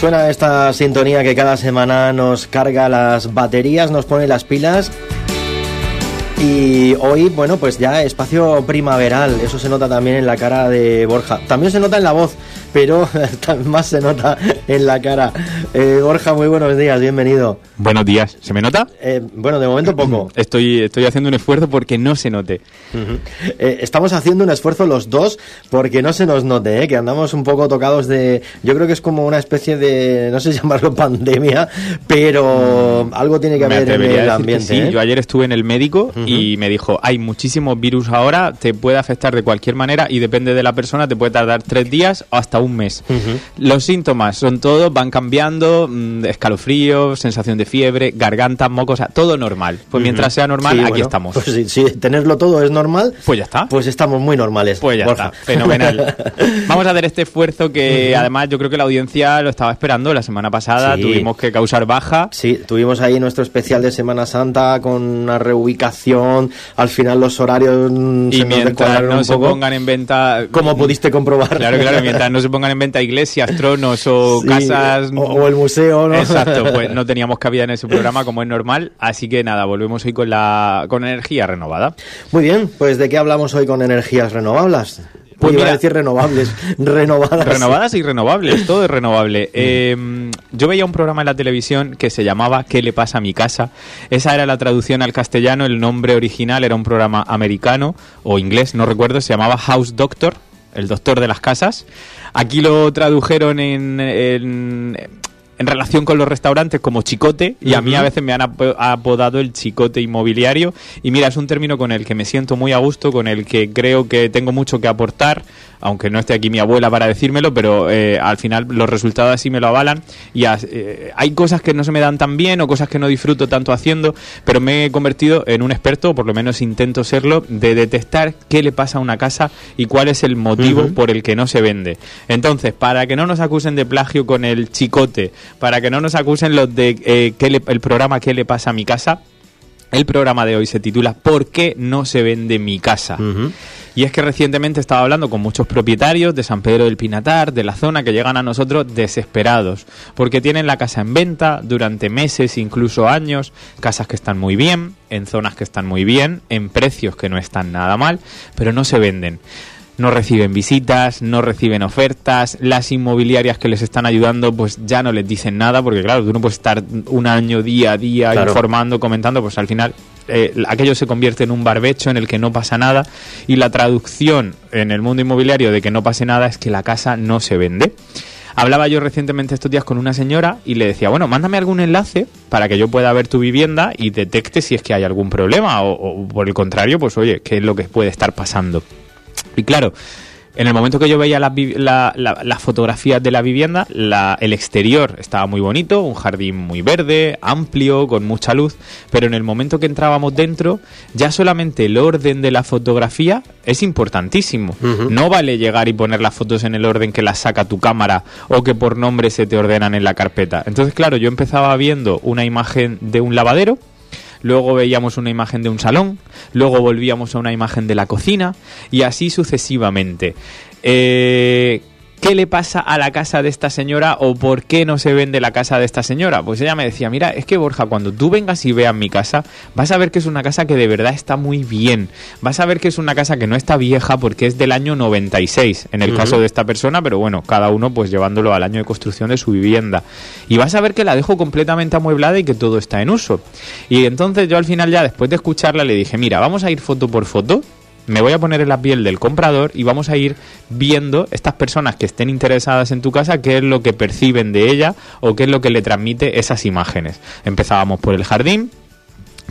Suena esta sintonía que cada semana nos carga las baterías, nos pone las pilas. Y hoy, bueno, pues ya espacio primaveral, eso se nota también en la cara de Borja. También se nota en la voz, pero más se nota en la cara. Eh, Borja, muy buenos días, bienvenido. Buenos días, ¿se me nota? Eh, bueno, de momento poco. Estoy, estoy haciendo un esfuerzo porque no se note. Eh, estamos haciendo un esfuerzo los dos porque no se nos note, que andamos un poco tocados de... Yo creo que es como una especie de, no sé llamarlo pandemia, pero algo tiene que haber en el ambiente. Sí, yo ayer estuve en el médico y me dijo, hay muchísimos virus ahora, te puede afectar de cualquier manera y depende de la persona, te puede tardar tres días o hasta un mes. Los síntomas son todos, van cambiando, mm, escalofrío, sensación de fiebre, garganta, mocos, todo normal. Pues mientras sea normal, aquí estamos. Pues si, tenerlo todo es normal, pues ya está. Pues estamos muy normales. Pues ya está, fenomenal. Vamos a hacer este esfuerzo que además yo creo que la audiencia lo estaba esperando la semana pasada, tuvimos que causar baja. Sí, tuvimos ahí nuestro especial de Semana Santa con una reubicación, al final los horarios mm, y mientras no se pongan en venta como pudiste comprobar claro claro mientras no se pongan en venta iglesias tronos o casas o, el museo no exacto pues no teníamos cabida en ese programa como es normal así que nada volvemos hoy con la con energía renovada muy bien pues de qué hablamos hoy con energías renovables pues iba a decir renovables, renovadas. Renovadas y renovables, todo es renovable. Mm. Eh, yo veía un programa en la televisión que se llamaba ¿Qué le pasa a mi casa? Esa era la traducción al castellano, el nombre original era un programa americano o inglés, no recuerdo, se llamaba House Doctor, el doctor de las casas. Aquí lo tradujeron en en relación con los restaurantes como chicote y a mí a veces me han apodado el chicote inmobiliario y mira, es un término con el que me siento muy a gusto, con el que creo que tengo mucho que aportar aunque no esté aquí mi abuela para decírmelo, pero eh, al final los resultados así me lo avalan y eh, hay cosas que no se me dan tan bien o cosas que no disfruto tanto haciendo, pero me he convertido en un experto, o por lo menos intento serlo, de detectar qué le pasa a una casa y cuál es el motivo por el que no se vende. Entonces, para que no nos acusen de plagio con el chicote, para que no nos acusen los de eh, el programa qué le pasa a mi casa, el programa de hoy se titula ¿Por qué no se vende mi casa? Y es que recientemente estaba hablando con muchos propietarios de San Pedro del Pinatar, de la zona, que llegan a nosotros desesperados, porque tienen la casa en venta durante meses, incluso años, casas que están muy bien, en zonas que están muy bien, en precios que no están nada mal, pero no se venden no reciben visitas, no reciben ofertas, las inmobiliarias que les están ayudando pues ya no les dicen nada, porque claro, tú no puedes estar un año día a día informando, comentando, pues al final eh, aquello se convierte en un barbecho en el que no pasa nada y la traducción en el mundo inmobiliario de que no pase nada es que la casa no se vende. Hablaba yo recientemente estos días con una señora y le decía, bueno, mándame algún enlace para que yo pueda ver tu vivienda y detecte si es que hay algún problema o, o por el contrario, pues oye, qué es lo que puede estar pasando. Y claro, en el momento que yo veía las fotografías de la vivienda, el exterior estaba muy bonito, un jardín muy verde, amplio, con mucha luz, pero en el momento que entrábamos dentro, ya solamente el orden de la fotografía es importantísimo. No vale llegar y poner las fotos en el orden que las saca tu cámara o que por nombre se te ordenan en la carpeta. Entonces, claro, yo empezaba viendo una imagen de un lavadero, luego veíamos una imagen de un salón, luego volvíamos a una imagen de la cocina y así sucesivamente. Eh, ¿qué le pasa a la casa de esta señora o por qué no se vende la casa de esta señora? Pues ella me decía, mira, es que Borja, cuando tú vengas y veas mi casa, vas a ver que es una casa que de verdad está muy bien. Vas a ver que es una casa que no está vieja porque es del año 96, en el caso de esta persona, pero bueno, cada uno pues llevándolo al año de construcción de su vivienda. Y vas a ver que la dejo completamente amueblada y que todo está en uso. Y entonces yo al final ya, después de escucharla, le dije, mira, vamos a ir foto por foto me voy a poner en la piel del comprador y vamos a ir viendo estas personas que estén interesadas en tu casa, qué es lo que perciben de ella o qué es lo que le transmite esas imágenes. Empezábamos por el jardín,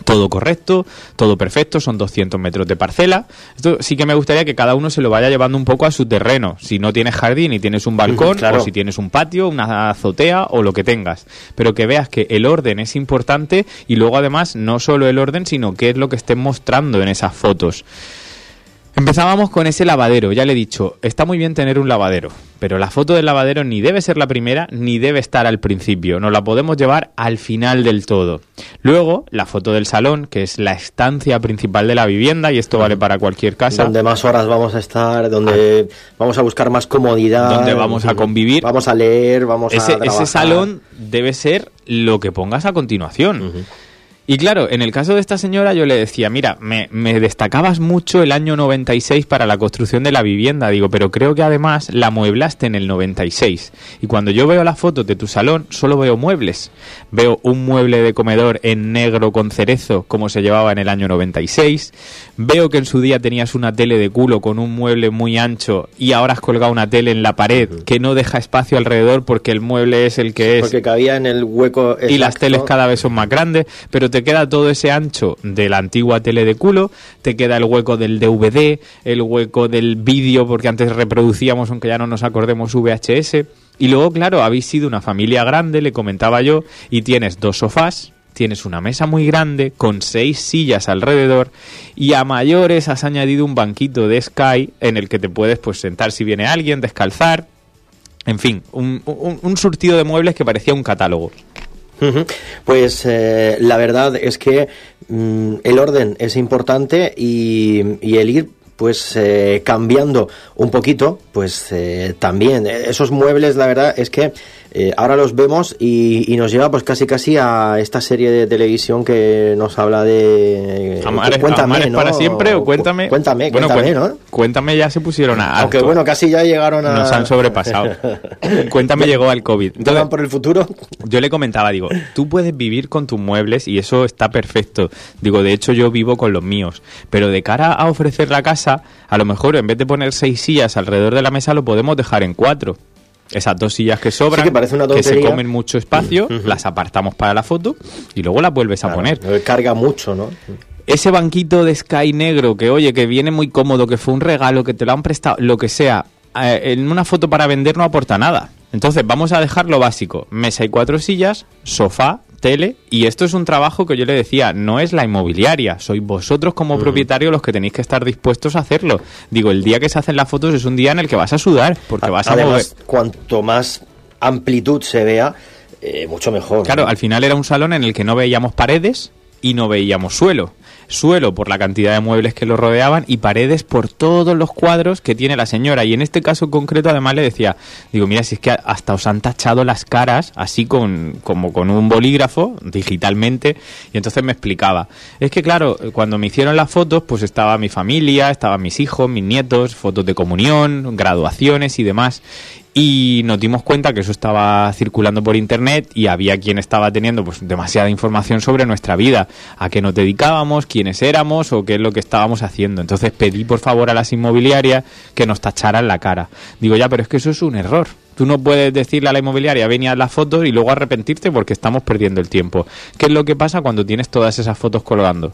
todo correcto, todo perfecto, son 200 metros de parcela. Esto sí que me gustaría que cada uno se lo vaya llevando un poco a su terreno. Si no tienes jardín y tienes un balcón, o si tienes un patio, una azotea o lo que tengas. Pero que veas que el orden es importante y luego además no solo el orden, sino qué es lo que estén mostrando en esas fotos. Empezábamos con ese lavadero, ya le he dicho, está muy bien tener un lavadero, Pero la foto del lavadero ni debe ser la primera ni debe estar al principio. Nos la podemos llevar al final del todo. Luego, la foto del salón, que es la estancia principal de la vivienda, y esto vale para cualquier casa. Donde más horas vamos a estar, donde vamos a buscar más comodidad. Donde vamos a convivir. Vamos a leer, vamos ese, a trabajar. Ese salón debe ser lo que pongas a continuación. Y claro, en el caso de esta señora yo le decía, mira, me, me, destacabas mucho el año 96 para la construcción de la vivienda, digo, pero creo que además la mueblaste en el 96. Y cuando yo veo las fotos de tu salón, solo veo muebles. Veo un mueble de comedor en negro con cerezo, como se llevaba en el año 96. Veo que en su día tenías una tele de culo con un mueble muy ancho y ahora has colgado una tele en la pared que no deja espacio alrededor porque el mueble es el que es. Porque cabía en el hueco. Exacto. Y las teles cada vez son más grandes, pero te queda todo ese ancho de la antigua tele de culo, te queda el hueco del DVD, el hueco del vídeo, porque antes reproducíamos, aunque ya no nos acordemos, VHS. Y luego, claro, habéis sido una familia grande, le comentaba yo, y tienes dos sofás, tienes una mesa muy grande con seis sillas alrededor y a mayores has añadido un banquito de Sky en el que te puedes pues sentar si viene alguien, descalzar, en fin, un, un surtido de muebles que parecía un catálogo. Pues eh, la verdad es que mm, el orden es importante y, y el ir pues eh, cambiando un poquito, pues eh, también. Esos muebles, la verdad es que eh, ahora los vemos y, y, nos lleva pues casi casi a esta serie de televisión que nos habla de Amares, cuéntame Amares ¿no? para siempre o cuéntame cuéntame bueno, cuéntame ¿no? cuéntame ya se pusieron a aunque bueno casi ya llegaron a nos han sobrepasado. Cuéntame llegó al covid. Entonces, por el futuro. yo le comentaba digo tú puedes vivir con tus muebles y eso está perfecto. Digo de hecho yo vivo con los míos. Pero de cara a ofrecer la casa a lo mejor en vez de poner seis sillas alrededor de la mesa lo podemos dejar en cuatro esas dos sillas que sobran, sí, que, que, se comen mucho espacio, uh -huh. las apartamos para la foto y luego las vuelves claro, a poner. Carga mucho, ¿no? Ese banquito de Sky negro que, oye, que viene muy cómodo, que fue un regalo, que te lo han prestado, lo que sea, eh, en una foto para vender no aporta nada. Entonces vamos a dejar lo básico, mesa y cuatro sillas, sofá, tele y esto es un trabajo que yo le decía, no es la inmobiliaria, sois vosotros como uh -huh. propietarios los que tenéis que estar dispuestos a hacerlo. Digo, el día que se hacen las fotos es un día en el que vas a sudar, porque a, vas a además, mover. cuanto más amplitud se vea, eh, mucho mejor. Claro, ¿no? al final era un salón en el que no veíamos paredes y no veíamos suelo suelo por la cantidad de muebles que lo rodeaban y paredes por todos los cuadros que tiene la señora. Y en este caso concreto además le decía, digo, mira, si es que hasta os han tachado las caras así con, como con un bolígrafo digitalmente. Y entonces me explicaba, es que claro, cuando me hicieron las fotos, pues estaba mi familia, estaban mis hijos, mis nietos, fotos de comunión, graduaciones y demás y nos dimos cuenta que eso estaba circulando por internet y había quien estaba teniendo pues demasiada información sobre nuestra vida, a qué nos dedicábamos, quiénes éramos o qué es lo que estábamos haciendo. Entonces pedí por favor a las inmobiliarias que nos tacharan la cara. Digo, ya, pero es que eso es un error. Tú no puedes decirle a la inmobiliaria, venía las fotos y luego arrepentirte porque estamos perdiendo el tiempo. ¿Qué es lo que pasa cuando tienes todas esas fotos colgando?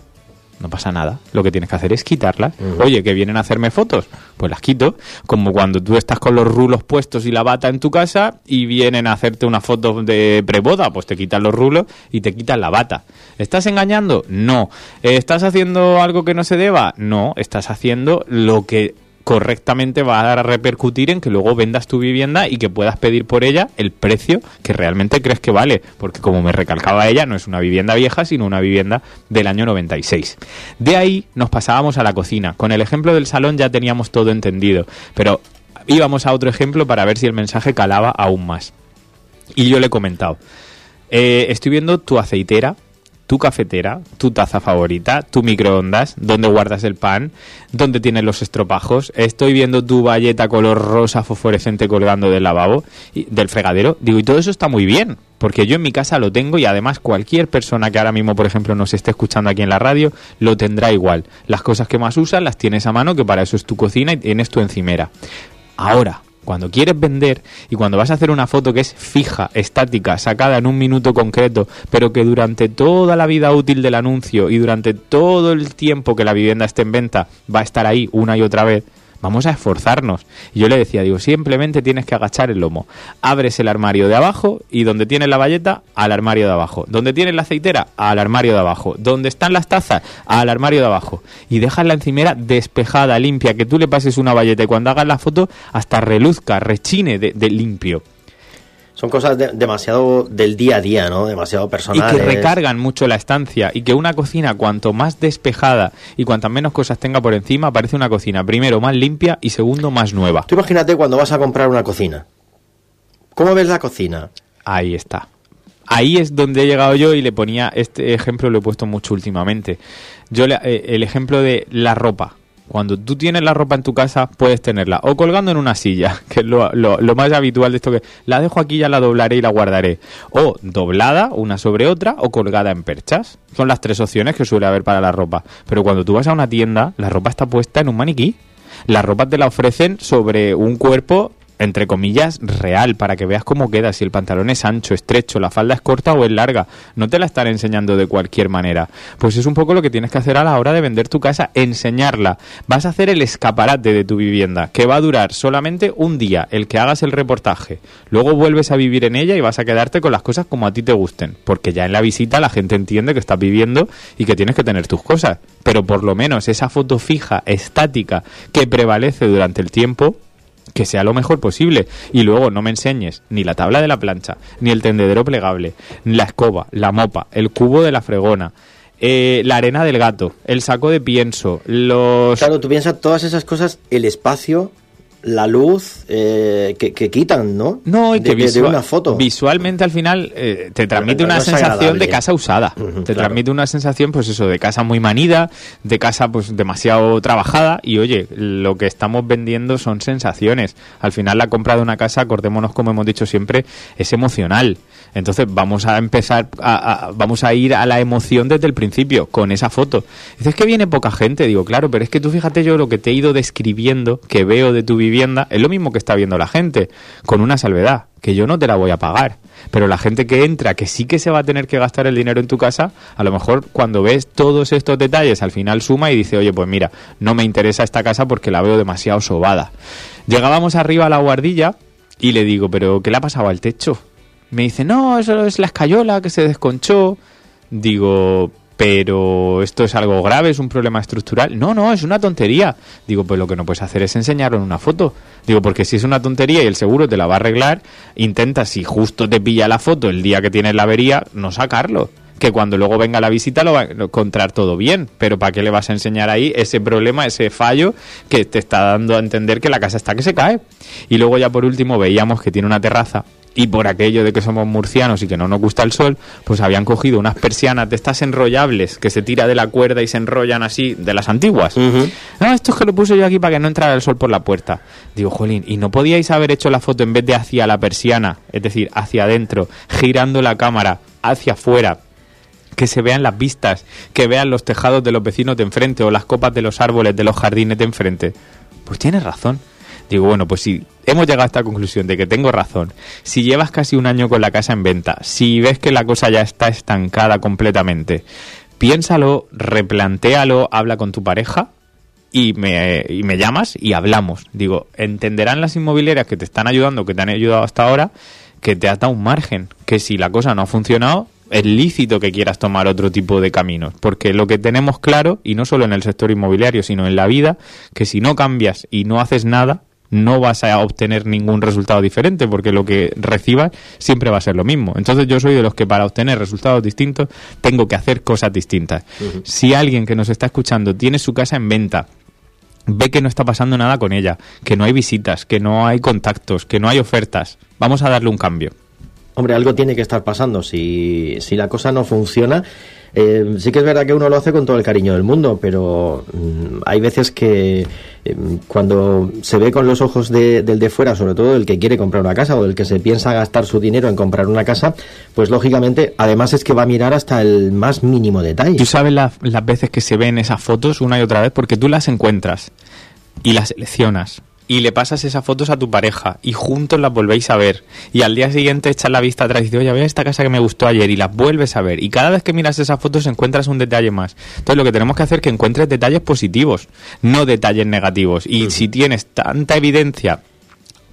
No pasa nada. Lo que tienes que hacer es quitarlas. Uh -huh. Oye, que vienen a hacerme fotos, pues las quito. Como cuando tú estás con los rulos puestos y la bata en tu casa y vienen a hacerte una foto de preboda, pues te quitan los rulos y te quitan la bata. ¿Estás engañando? No. ¿Estás haciendo algo que no se deba? No. Estás haciendo lo que correctamente va a repercutir en que luego vendas tu vivienda y que puedas pedir por ella el precio que realmente crees que vale, porque como me recalcaba ella, no es una vivienda vieja, sino una vivienda del año 96. De ahí nos pasábamos a la cocina. Con el ejemplo del salón ya teníamos todo entendido, pero íbamos a otro ejemplo para ver si el mensaje calaba aún más. Y yo le he comentado, eh, estoy viendo tu aceitera, tu cafetera, tu taza favorita, tu microondas, donde guardas el pan, donde tienes los estropajos. Estoy viendo tu valleta color rosa fosforescente colgando del lavabo, y, del fregadero. Digo, y todo eso está muy bien, porque yo en mi casa lo tengo y además cualquier persona que ahora mismo, por ejemplo, nos esté escuchando aquí en la radio, lo tendrá igual. Las cosas que más usas las tienes a mano, que para eso es tu cocina y tienes tu encimera. Ahora, cuando quieres vender y cuando vas a hacer una foto que es fija, estática, sacada en un minuto concreto, pero que durante toda la vida útil del anuncio y durante todo el tiempo que la vivienda esté en venta va a estar ahí una y otra vez, vamos a esforzarnos. Y yo le decía, digo, simplemente tienes que agachar el lomo. Abres el armario de abajo y donde tienes la valleta, al armario de abajo. Donde tienes la aceitera, al armario de abajo. Donde están las tazas, al armario de abajo. Y dejas la encimera despejada, limpia, que tú le pases una valleta y cuando hagas la foto hasta reluzca, rechine de, de limpio son cosas demasiado del día a día, ¿no? Demasiado personales. Y que recargan mucho la estancia y que una cocina cuanto más despejada y cuantas menos cosas tenga por encima, parece una cocina primero más limpia y segundo más nueva. Tú imagínate cuando vas a comprar una cocina. ¿Cómo ves la cocina? Ahí está. Ahí es donde he llegado yo y le ponía este ejemplo, lo he puesto mucho últimamente. Yo eh, el ejemplo de la ropa cuando tú tienes la ropa en tu casa, puedes tenerla o colgando en una silla, que es lo, lo, más habitual de esto que la dejo aquí, ya la doblaré y la guardaré. O doblada, una sobre otra, o colgada en perchas. Son las tres opciones que suele haber para la ropa. Pero cuando tú vas a una tienda, la ropa está puesta en un maniquí. Las ropas te la ofrecen sobre un cuerpo entre comillas, real, para que veas cómo queda, si el pantalón es ancho, estrecho, la falda es corta o es larga. No te la están enseñando de cualquier manera. Pues es un poco lo que tienes que hacer a la hora de vender tu casa, enseñarla. Vas a hacer el escaparate de tu vivienda, que va a durar solamente un día, el que hagas el reportaje. Luego vuelves a vivir en ella y vas a quedarte con las cosas como a ti te gusten, porque ya en la visita la gente entiende que estás viviendo y que tienes que tener tus cosas. Pero por lo menos esa foto fija, estática, que prevalece durante el tiempo, que sea lo mejor posible. Y luego no me enseñes ni la tabla de la plancha, ni el tendedero plegable, ni la escoba, la mopa, el cubo de la fregona. Eh, la arena del gato, el saco de pienso, los... Claro, tú piensas todas esas cosas, el espacio la luz eh, que, quitan, ¿no? No, y que de, una foto. visualmente al final eh, te transmite una sensación de casa usada. te transmite una sensación, pues eso, de casa muy manida, de casa pues demasiado trabajada. Y oye, lo que estamos vendiendo son sensaciones. Al final la compra de una casa, acordémonos como hemos dicho siempre, es emocional. Entonces vamos a empezar, a, vamos a ir a la emoción desde el principio, con esa foto. Dices que viene poca gente, digo, claro, pero es que tú fíjate yo lo que te he ido describiendo, que veo de tu es lo mismo que está viendo la gente, con una salvedad, que yo no te la voy a pagar. Pero la gente que entra, que sí que se va a tener que gastar el dinero en tu casa, a lo mejor cuando ves todos estos detalles al final suma y dice, oye, pues mira, no me interesa esta casa porque la veo demasiado sobada. Llegábamos arriba a la guardilla y le digo, pero ¿qué le ha pasado al techo? Me dice, no, eso es la escayola que se desconchó. Digo, pero esto es algo grave, es un problema estructural. No, no, es una tontería. Digo, pues lo que no puedes hacer es enseñarlo en una foto. Digo, porque si es una tontería y el seguro te la va a arreglar, intenta, si justo te pilla la foto el día que tienes la avería, no sacarlo. Que cuando luego venga la visita lo va a encontrar todo bien. Pero ¿para qué le vas a enseñar ahí ese problema, ese fallo que te está dando a entender que la casa está que se cae? Y luego ya por último veíamos que tiene una terraza y por aquello de que somos murcianos y que no nos gusta el sol, pues habían cogido unas persianas de estas enrollables que se tira de la cuerda y se enrollan así, de las antiguas. Ah, esto es que lo puse yo aquí para que no entrara el sol por la puerta. Digo, jolín, ¿y no podíais haber hecho la foto en vez de hacia la persiana, es decir, hacia adentro, girando la cámara hacia afuera? que se vean las vistas, que vean los tejados de los vecinos de enfrente o las copas de los árboles de los jardines de enfrente. Pues tienes razón. Digo, bueno, pues si hemos llegado a esta conclusión de que tengo razón, si llevas casi un año con la casa en venta, si ves que la cosa ya está estancada completamente, piénsalo, replantéalo, habla con tu pareja y me, y me llamas y hablamos. Digo, entenderán las inmobiliarias que te están ayudando, que te han ayudado hasta ahora, que te has dado un margen, que si la cosa no ha funcionado, es lícito que quieras tomar otro tipo de caminos, porque lo que tenemos claro, y no solo en el sector inmobiliario, sino en la vida, que si no cambias y no haces nada, no vas a obtener ningún resultado diferente porque lo que recibas siempre va a ser lo mismo. Entonces yo soy de los que para obtener resultados distintos tengo que hacer cosas distintas. Si alguien que nos está escuchando tiene su casa en venta, ve que no está pasando nada con ella, que no hay visitas, que no hay contactos, que no hay ofertas, vamos a darle un cambio. Hombre, algo tiene que estar pasando. Si, si la cosa no funciona, eh, sí que es verdad que uno lo hace con todo el cariño del mundo, pero mm, hay veces que eh, cuando se ve con los ojos del de fuera, sobre todo el que quiere comprar una casa o del que se piensa gastar su dinero en comprar una casa, pues lógicamente, además es que va a mirar hasta el más mínimo detalle. Tú sabes las veces que se ven esas fotos una y otra vez porque tú las encuentras y las seleccionas y le pasas esas fotos a tu pareja y juntos las volvéis a ver y al día siguiente echas la vista atrás y dices, oye, ve esta casa que me gustó ayer y las vuelves a ver y cada vez que miras esas fotos encuentras un detalle más. Entonces lo que tenemos que hacer es que encuentres detalles positivos, no detalles negativos. Y si tienes tanta evidencia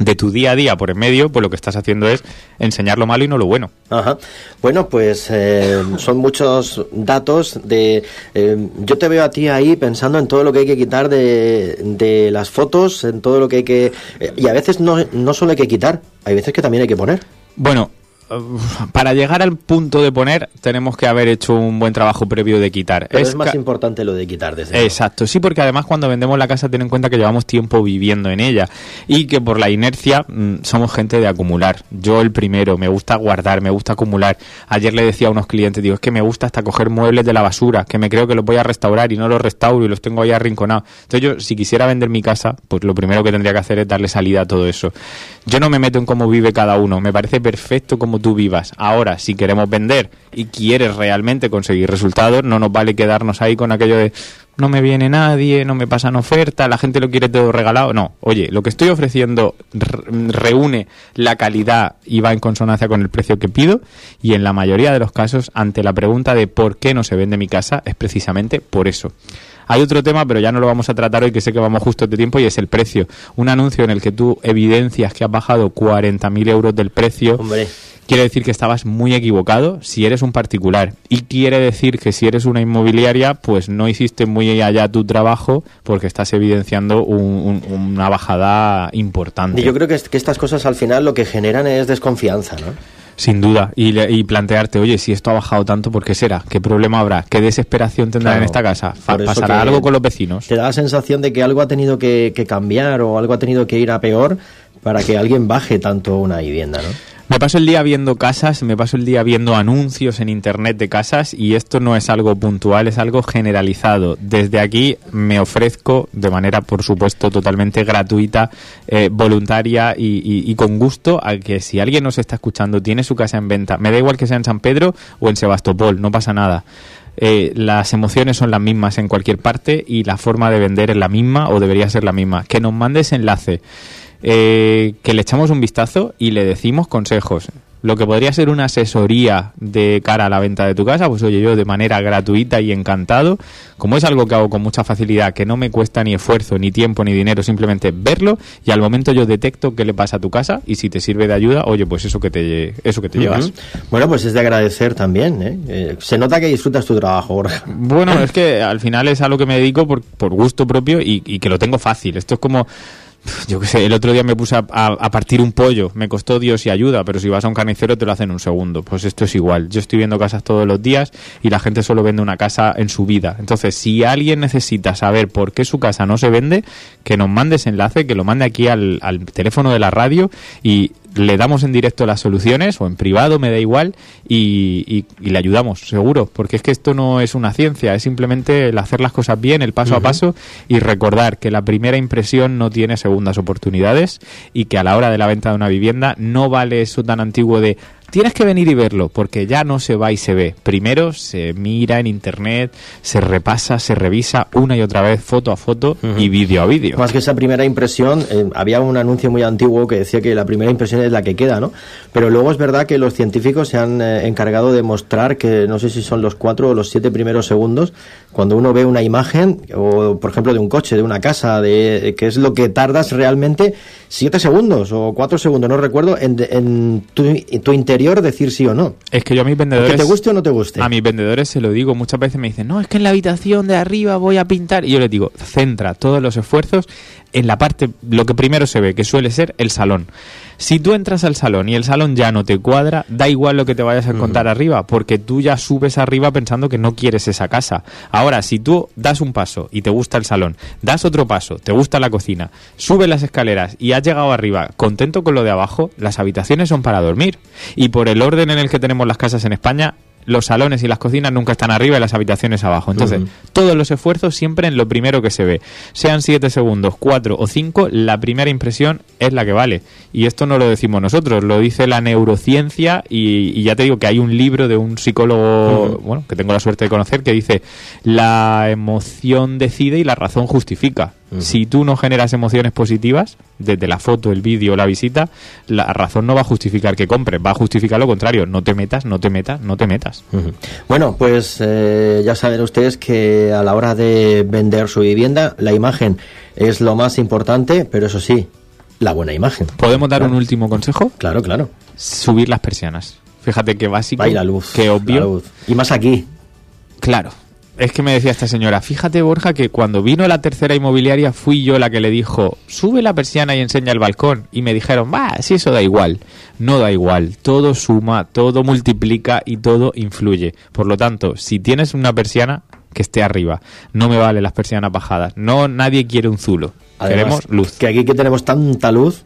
de tu día a día por en medio, pues lo que estás haciendo es enseñar lo malo y no lo bueno. Ajá. Bueno, pues eh, son muchos datos de... Eh, yo te veo a ti ahí pensando en todo lo que hay que quitar de, de las fotos, en todo lo que hay que... eh, y a veces no, no solo hay que quitar, hay veces que también hay que poner. Bueno, para llegar al punto de poner tenemos que haber hecho un buen trabajo previo de quitar. Pero es, más importante lo de quitar, desde. Exacto, sí, porque además cuando vendemos la casa ten en cuenta que llevamos tiempo viviendo en ella y que por la inercia mm, somos gente de acumular. Yo el primero, me gusta guardar, me gusta acumular. Ayer le decía a unos clientes, digo, es que me gusta hasta coger muebles de la basura, que me creo que los voy a restaurar y no los restauro y los tengo ahí arrinconados. Entonces yo, si quisiera vender mi casa, pues lo primero que tendría que hacer es darle salida a todo eso. Yo no me meto en cómo vive cada uno, me parece perfecto como tú vivas. Ahora, si queremos vender y quieres realmente conseguir resultados, no nos vale quedarnos ahí con aquello de no me viene nadie, no me pasan oferta, la gente lo quiere todo regalado. No, oye, lo que estoy ofreciendo re- reúne la calidad y va en consonancia con el precio que pido y en la mayoría de los casos, ante la pregunta de por qué no se vende mi casa, es precisamente por eso. Hay otro tema, pero ya no lo vamos a tratar hoy, que sé que vamos justo de tiempo, y es el precio. Un anuncio en el que tú evidencias que has bajado 40.000 euros del precio. Hombre. Quiere decir que estabas muy equivocado si eres un particular. Y quiere decir que si eres una inmobiliaria, pues no hiciste muy allá tu trabajo porque estás evidenciando un- un- una bajada importante. Y yo creo que, es- que estas cosas al final lo que generan es desconfianza, ¿no? Sin duda. Y, y plantearte, oye, si esto ha bajado tanto, ¿por qué será? ¿Qué problema habrá? ¿Qué desesperación tendrán Claro. en esta casa? ¿Pasará algo con los vecinos? Te da la sensación de que algo ha tenido que, que cambiar o algo ha tenido que ir a peor para que alguien baje tanto una vivienda, ¿no? Me paso el día viendo casas, me paso el día viendo anuncios en internet de casas y esto no es algo puntual, es algo generalizado. Desde aquí me ofrezco de manera, por supuesto, totalmente gratuita, eh, voluntaria y, con gusto a que si alguien nos está escuchando, tiene su casa en venta, me da igual que sea en San Pedro o en Sebastopol, no pasa nada. Eh, las emociones son las mismas en cualquier parte y la forma de vender es la misma o debería ser la misma. Que nos mandes enlace eh, que le echamos un vistazo y le decimos consejos. Lo que podría ser una asesoría de cara a la venta de tu casa, pues oye, yo de manera gratuita y encantado, como es algo que hago con mucha facilidad, que no me cuesta ni esfuerzo, ni tiempo, ni dinero, simplemente verlo y al momento yo detecto qué le pasa a tu casa y si te sirve de ayuda, oye, pues eso que te, eso que te llevas. Bueno, pues es de agradecer también, ¿eh? Eh, Se nota que disfrutas tu trabajo, Borja. Bueno, es que al final es a lo que me dedico por, por gusto propio y, y que lo tengo fácil. Esto es como, yo qué sé, el otro día me puse a, partir un pollo, me costó Dios y ayuda, pero si vas a un carnicero te lo hacen en un segundo. Pues esto es igual. Yo estoy viendo casas todos los días y la gente solo vende una casa en su vida. Entonces, si alguien necesita saber por qué su casa no se vende, que nos mande ese enlace, que lo mande aquí al teléfono de la radio y le damos en directo las soluciones o en privado, me da igual, y, y- y le ayudamos, seguro, porque es que esto no es una ciencia, es simplemente el hacer las cosas bien, el paso a paso, y recordar que la primera impresión no tiene segundas oportunidades y que a la hora de la venta de una vivienda no vale eso tan antiguo de tienes que venir y verlo, porque ya no se va y se ve. Primero se mira en internet, se repasa, se revisa una y otra vez, foto a foto y vídeo a vídeo. Más que esa primera impresión, eh, había un anuncio muy antiguo que decía que la primera impresión es la que queda, ¿no? Pero luego es verdad que los científicos se han eh, encargado de mostrar que no sé si son los cuatro o los siete primeros segundos, cuando uno ve una imagen, o por ejemplo de un coche, de una casa, de que es lo que tardas realmente siete segundos o cuatro segundos, no recuerdo, en, en tu, en tu interior decir sí o no. Es que yo a mis vendedores... Que te guste o no te guste. A mis vendedores se lo digo, muchas veces me dicen, no, es que en la habitación de arriba voy a pintar. Y yo les digo, centra todos los esfuerzos en la parte, lo que primero se ve, que suele ser el salón. Si tú entras al salón y el salón ya no te cuadra, da igual lo que te vayas a encontrar arriba, porque tú ya subes arriba pensando que no quieres esa casa. Ahora, si tú das un paso y te gusta el salón, das otro paso, te gusta la cocina, subes las escaleras y has llegado arriba contento con lo de abajo, las habitaciones son para dormir. Y por el orden en el que tenemos las casas en España, los salones y las cocinas nunca están arriba y las habitaciones abajo. Entonces, todos los esfuerzos siempre en lo primero que se ve. Sean 7 segundos, 4 o 5, la primera impresión es la que vale. Y esto no lo decimos nosotros, lo dice la neurociencia y, y ya te digo que hay un libro de un psicólogo, bueno, que tengo la suerte de conocer, que dice, la emoción decide y la razón justifica. Si tú no generas emociones positivas, desde la foto, el vídeo, la visita, la razón no va a justificar que compres, va a justificar lo contrario. No te metas, no te metas, no te metas. Bueno, pues eh, ya saben ustedes que a la hora de vender su vivienda, la imagen es lo más importante, pero eso sí, la buena imagen. ¿Podemos dar un último consejo? Claro, claro. Subir las persianas. Fíjate qué básico, Hay la luz. qué obvio. la luz. Y más aquí. Claro. Es que me decía esta señora, fíjate Borja que cuando vino la tercera inmobiliaria fui yo la que le dijo, sube la persiana y enseña el balcón. Y me dijeron, va, si eso da igual. No da igual, todo suma, todo multiplica y todo influye. Por lo tanto, si tienes una persiana, que esté arriba. No me vale las persianas bajadas. No, nadie quiere un zulo. Además, Queremos luz. Que aquí que tenemos tanta luz,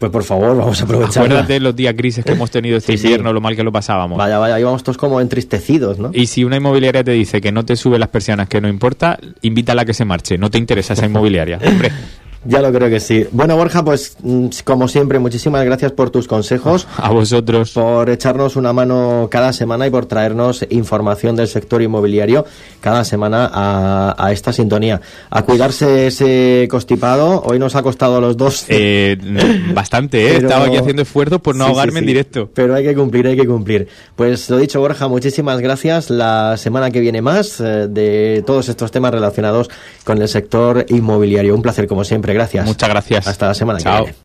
pues por favor, vamos a aprovechar. Acuérdate los días grises que hemos tenido este Sí, sí. invierno, lo mal que lo pasábamos. Vaya, vaya, íbamos todos como entristecidos, ¿no? Y si una inmobiliaria te dice que no te sube las persianas, que no importa, invítala a que se marche. No te interesa esa inmobiliaria. Hombre, Ya lo creo que sí. Bueno, Borja, pues mm, como siempre, muchísimas gracias por tus consejos, a vosotros. por echarnos una mano cada semana y por traernos información del sector inmobiliario cada semana a, a esta sintonía. A cuidarse ese constipado. Hoy nos ha costado a los dos. Eh, bastante, ¿eh? Pero- Estaba aquí haciendo esfuerzos por no Sí, sí, ahogarme en directo. Pero hay que cumplir, hay que cumplir. Pues lo dicho, Borja, muchísimas gracias. La semana que viene más eh, de todos estos temas relacionados con el sector inmobiliario. Un placer, como siempre. Gracias. Muchas gracias. Hasta la semana Chao. que viene.